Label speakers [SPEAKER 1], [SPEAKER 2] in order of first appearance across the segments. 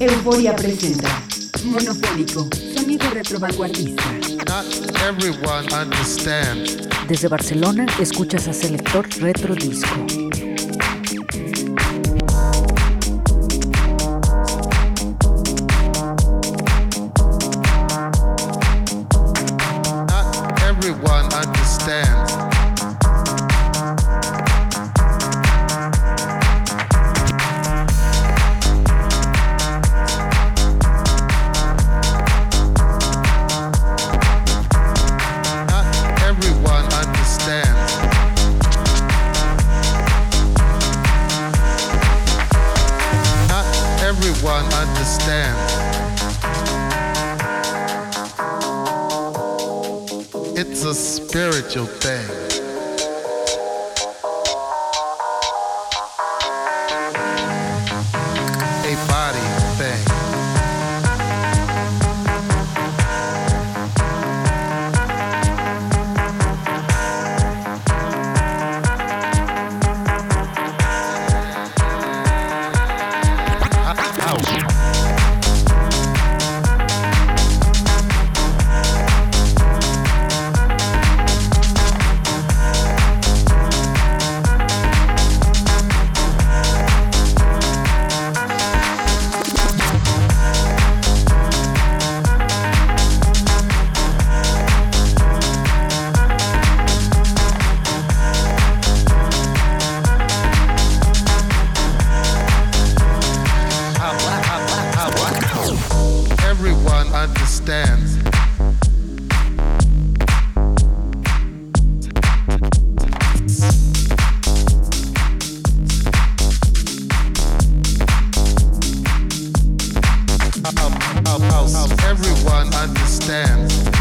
[SPEAKER 1] Euforia presenta
[SPEAKER 2] Monofónico, sonido retrovanguardista.
[SPEAKER 3] Not everyone understands.
[SPEAKER 4] Desde Barcelona escuchas a Selector Retro Disco.
[SPEAKER 3] house everyone understands.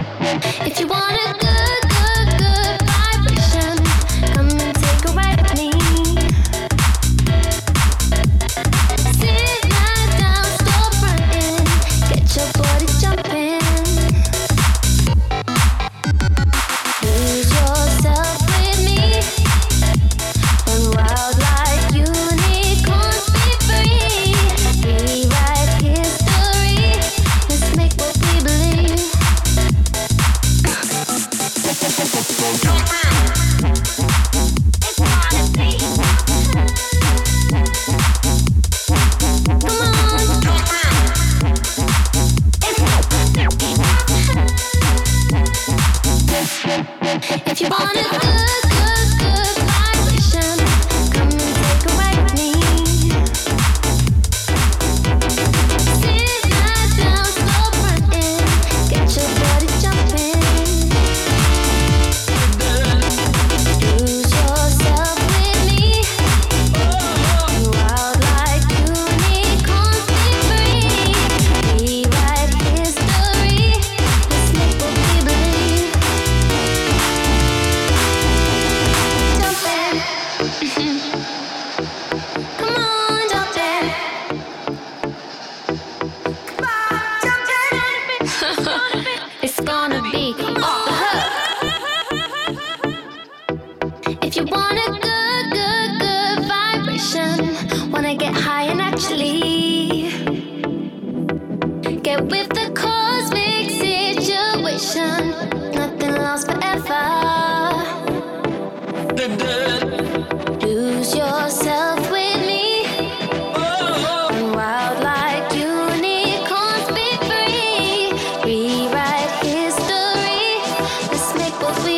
[SPEAKER 3] If you wanna go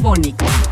[SPEAKER 3] Fónico.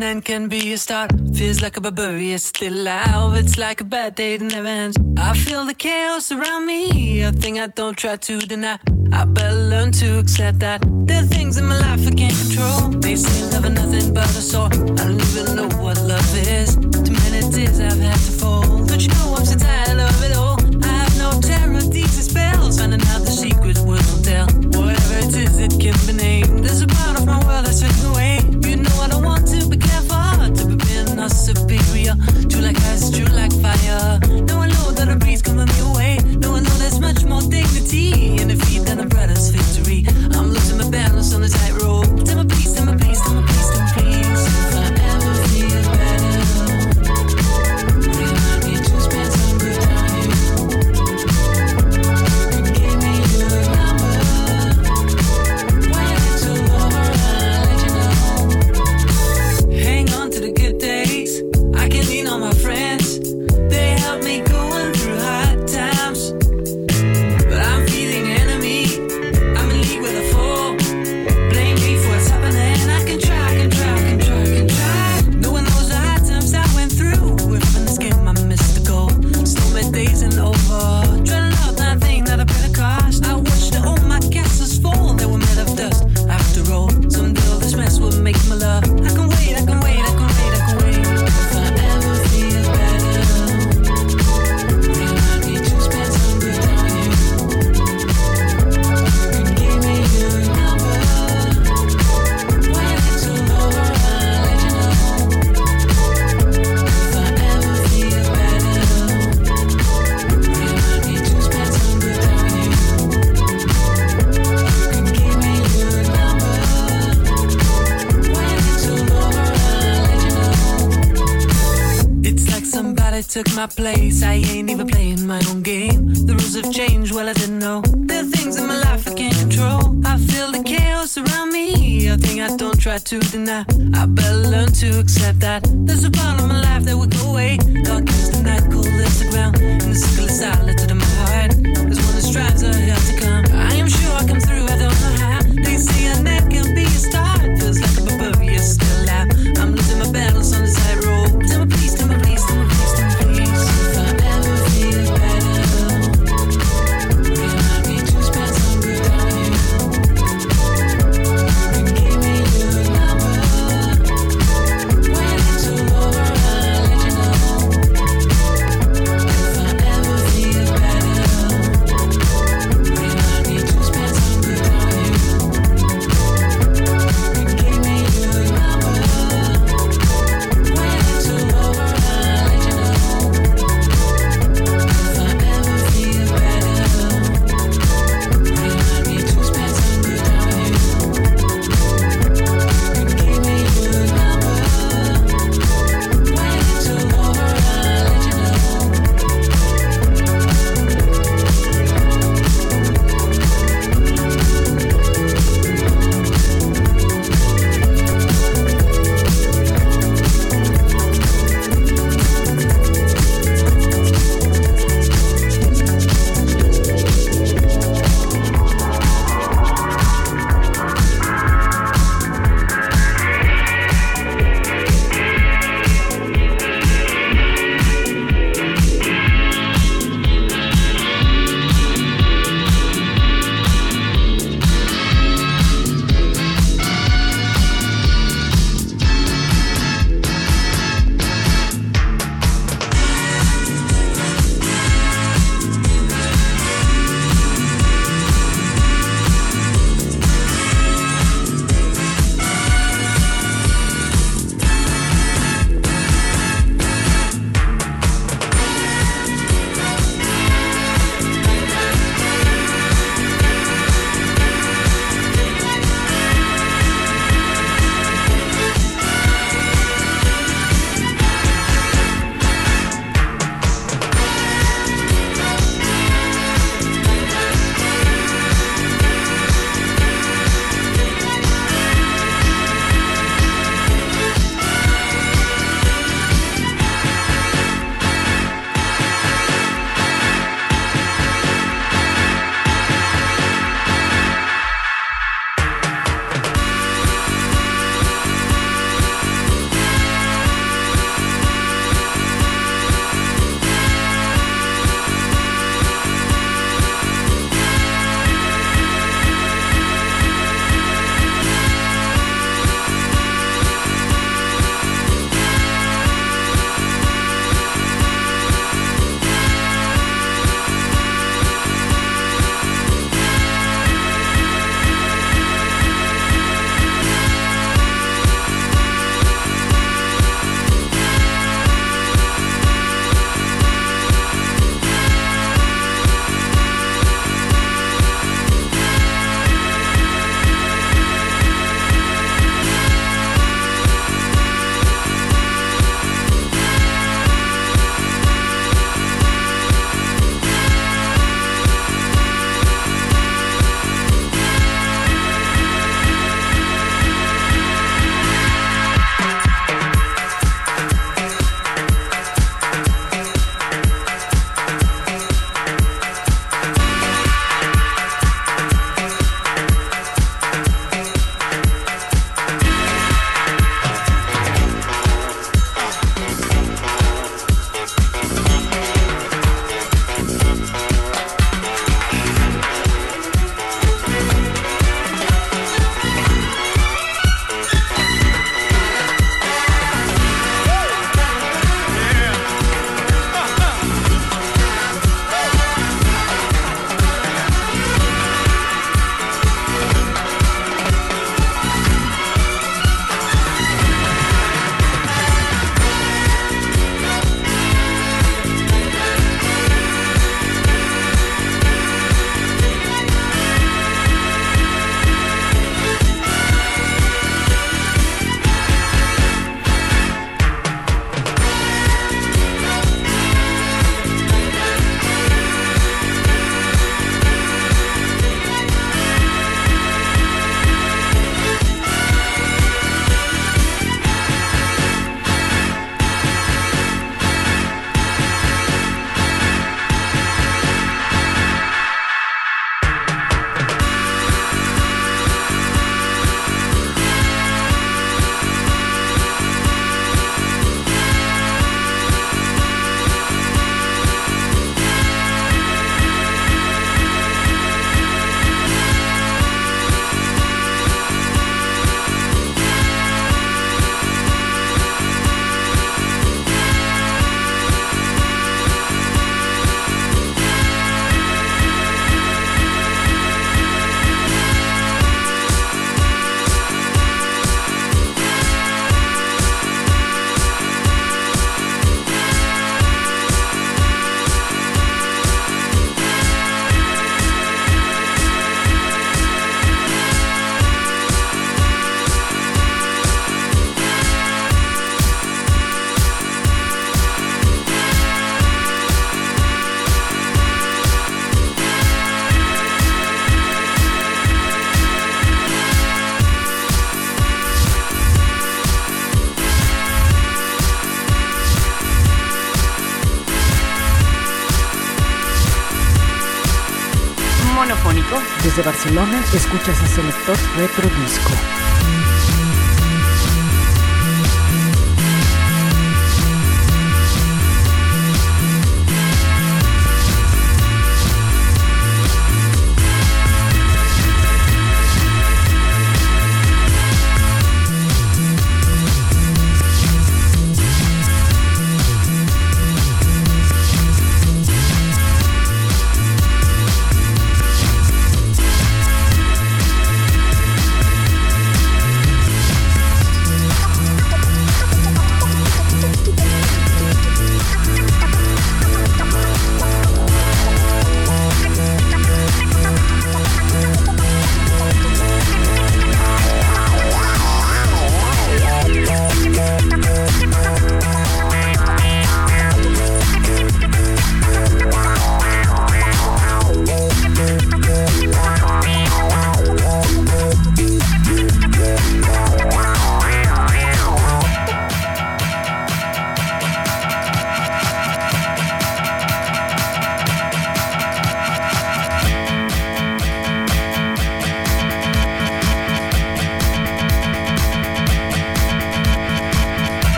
[SPEAKER 1] Can be a start. Feels like a barbarian still alive. It's like a bad day that never ends. I feel the chaos around me, a thing I don't try to deny. I better learn to accept that there are things in my life I can't control. They say love is nothing but a sore. I don't even know what love is. Too many tears I've had to my place.
[SPEAKER 4] Desde Barcelona escuchas a Selector Retro Disco.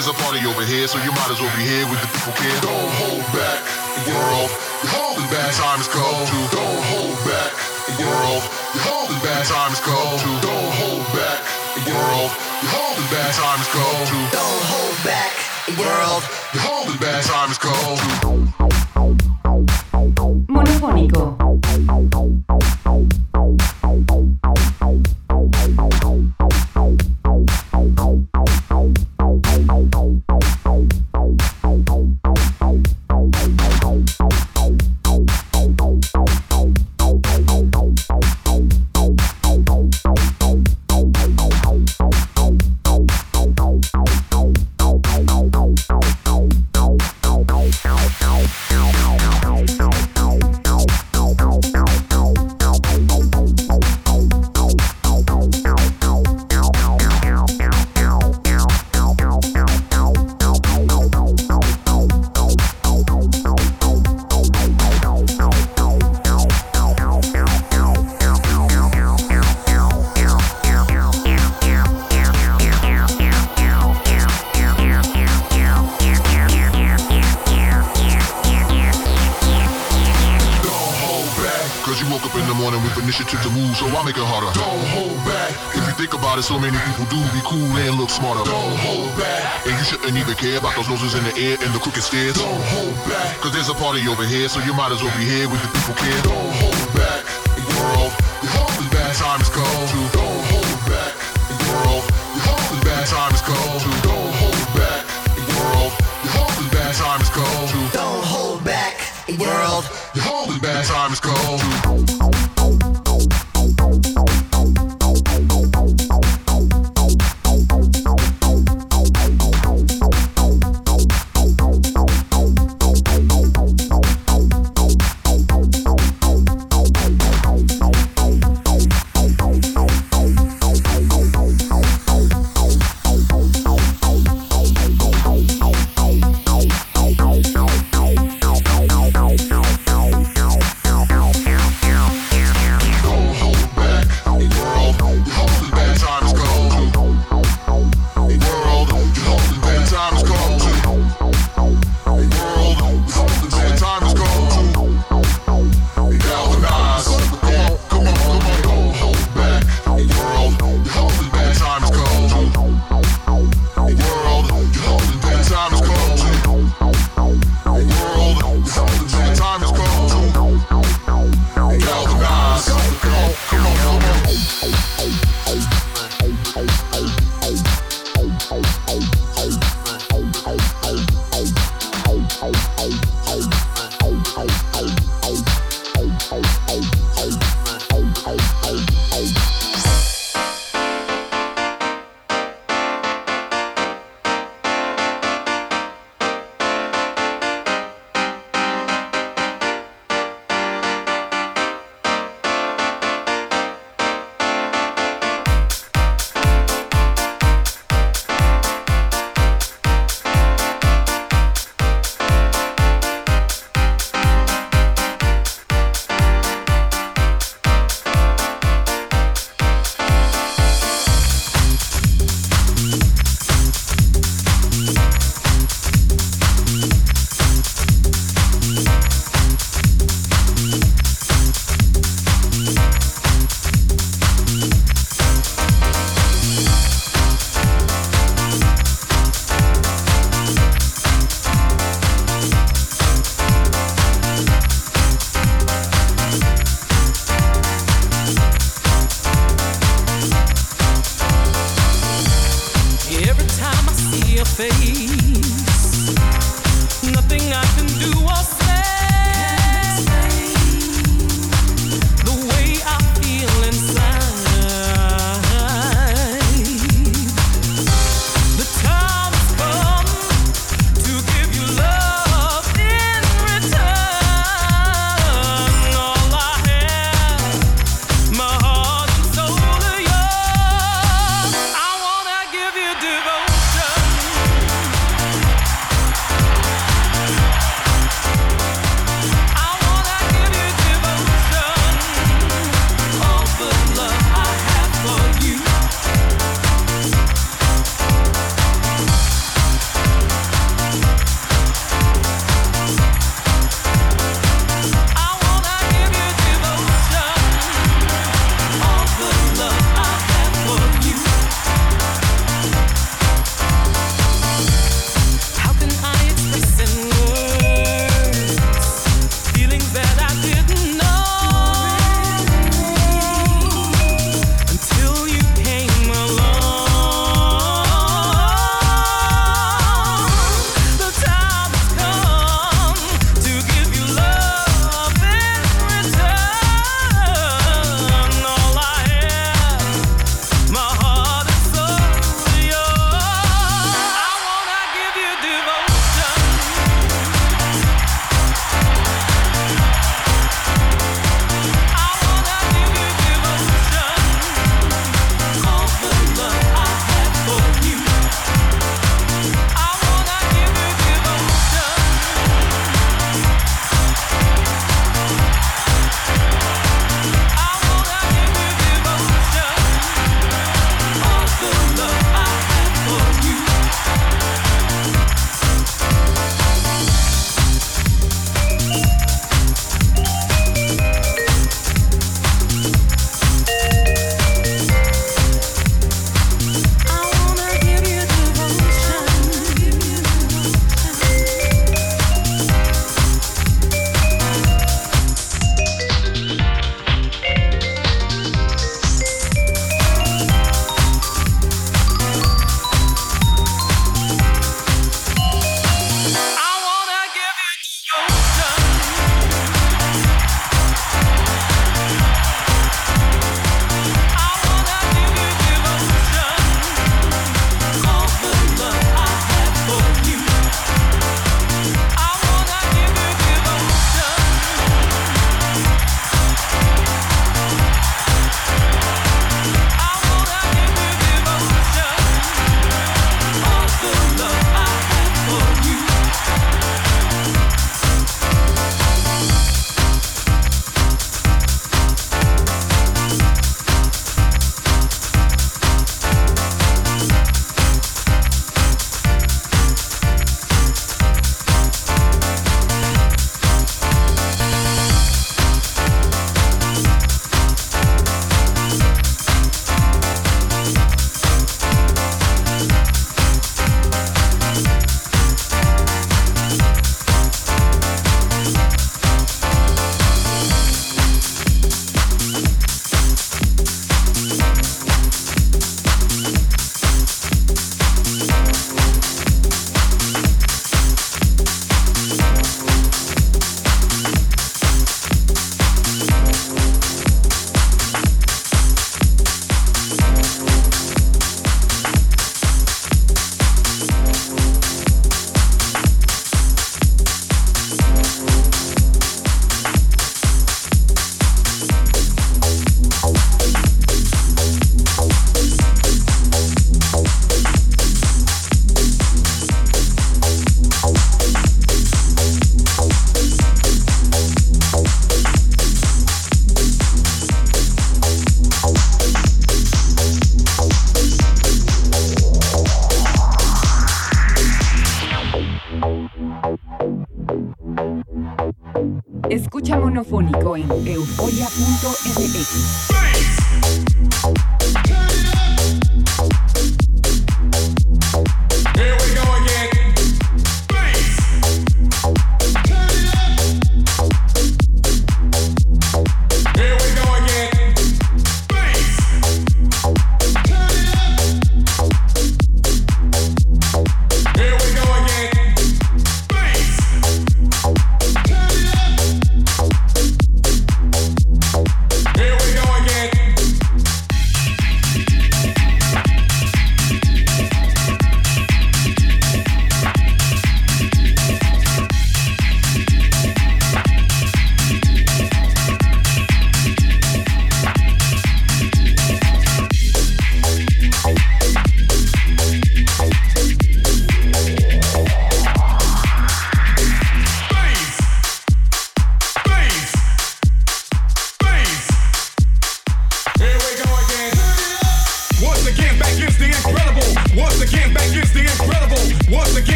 [SPEAKER 5] There's a party over here, so you might as well be here with the people care. Don't hold back. World, you're holding back. Time is cold. Don't hold back. World, you're holding back. Time is cold. Don't hold back. World, you're holding back. Time is cold.
[SPEAKER 6] Don't hold back. World,
[SPEAKER 5] you're holding back. Time is cold.
[SPEAKER 2] Monofónico.
[SPEAKER 5] Those noses in the air and the crooked stairs. Don't hold back. Cause there's a party over here, so you might as well be here with the people care. Don't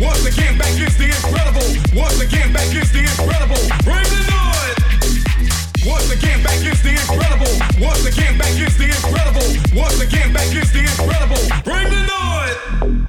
[SPEAKER 5] Once again, back is the incredible. Once again, back is the incredible. Bring the noise. Once again, back is
[SPEAKER 6] the incredible.
[SPEAKER 5] Once again, back is
[SPEAKER 7] the incredible. Once again, back is the incredible. Bring the noise.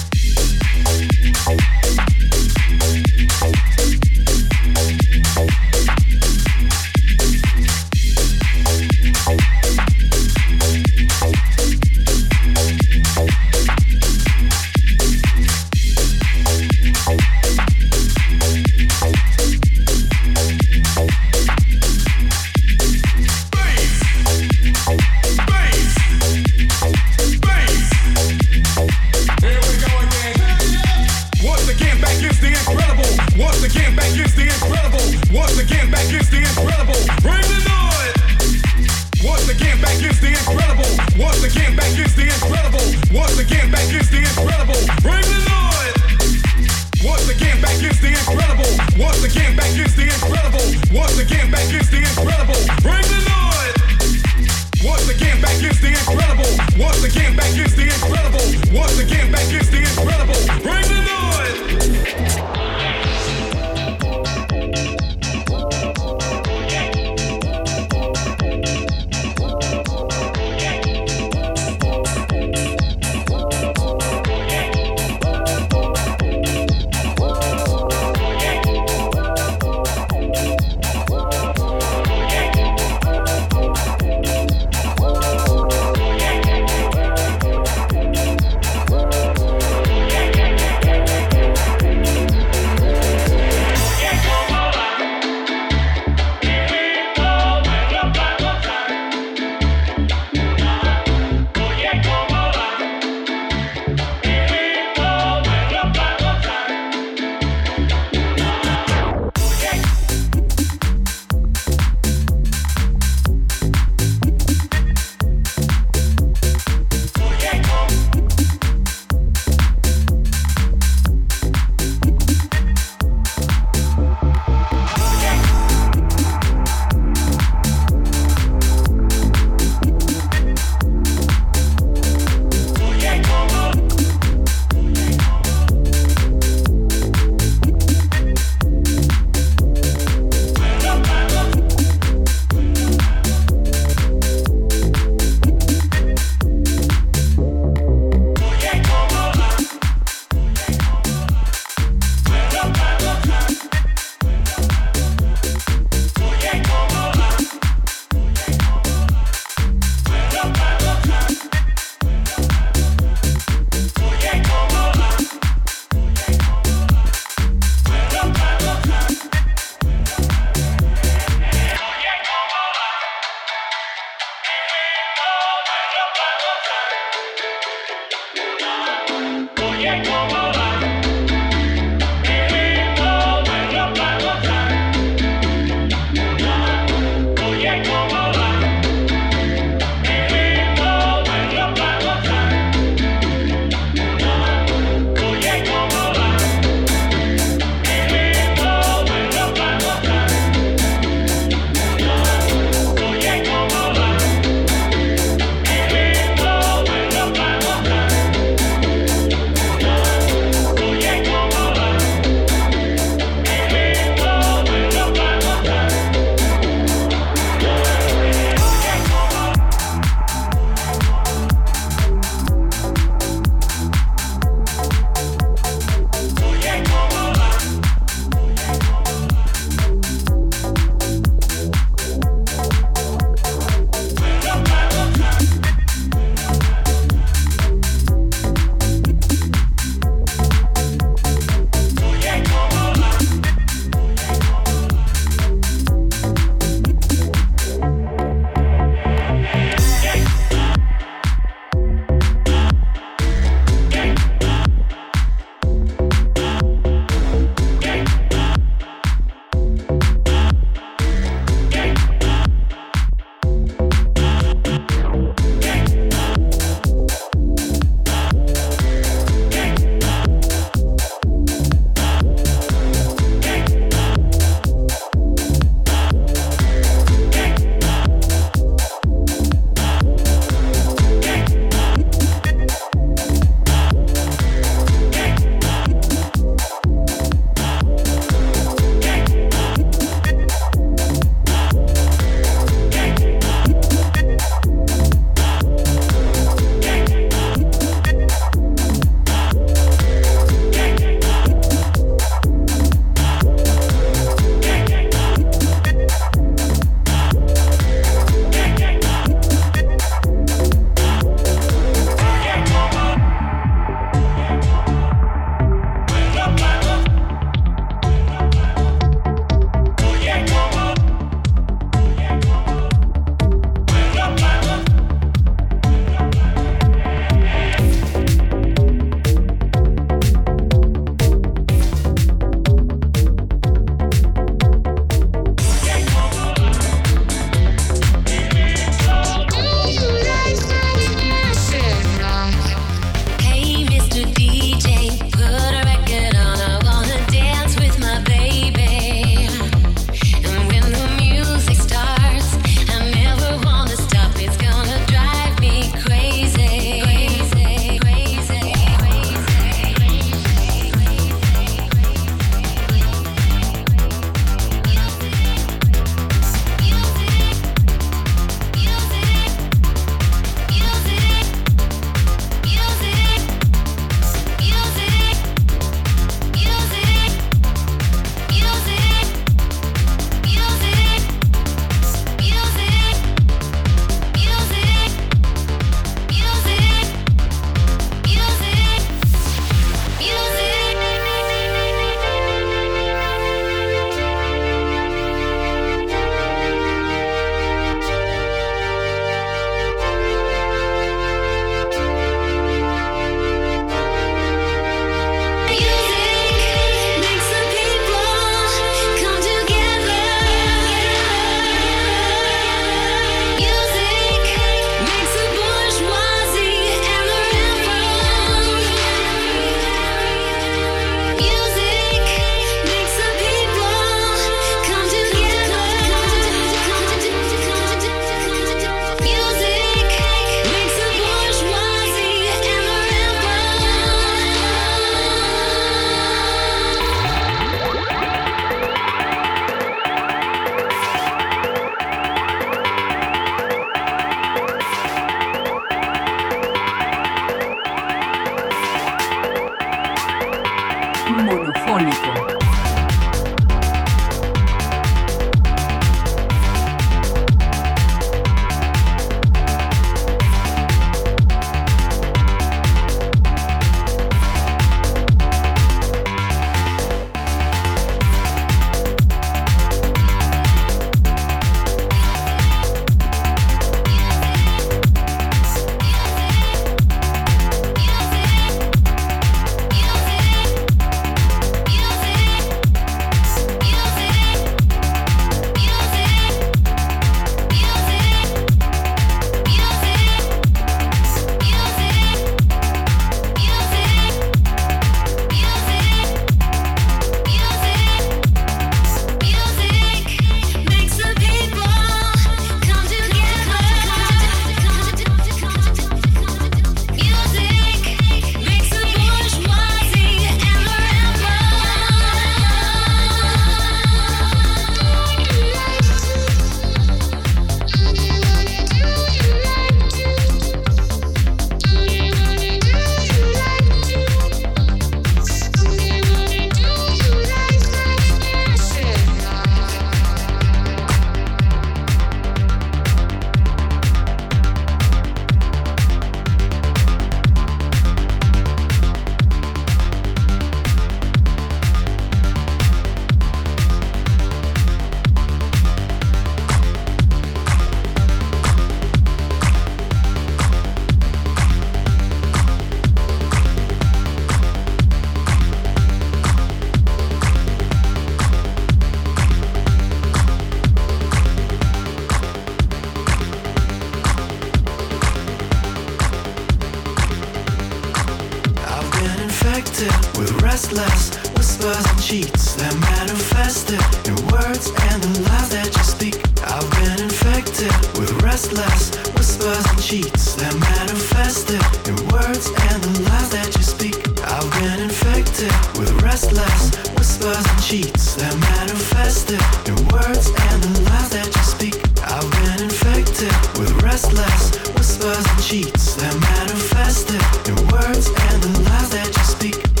[SPEAKER 7] with restless cheats that manifested in words and the lies that you speak. I've been infected with restless whispers and cheats that manifested in words and the lies that you speak. I've been infected with restless whispers and cheats that manifested in words and the lies that you speak. I've been infected with restless whispers and cheats that manifested in words and the lies that you speak.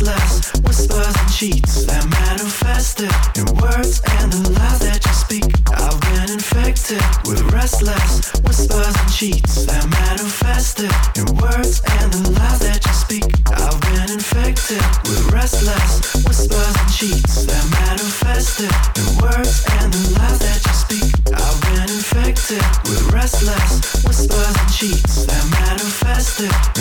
[SPEAKER 7] restless whispers and cheats that manifested in words and the lies that you speak. I've been infected with restless whispers and cheats that manifested in words and the lies that you speak. I've been infected with restless whispers and cheats that manifested in words and the lies that you speak. I've been infected with restless whispers and cheats that manifested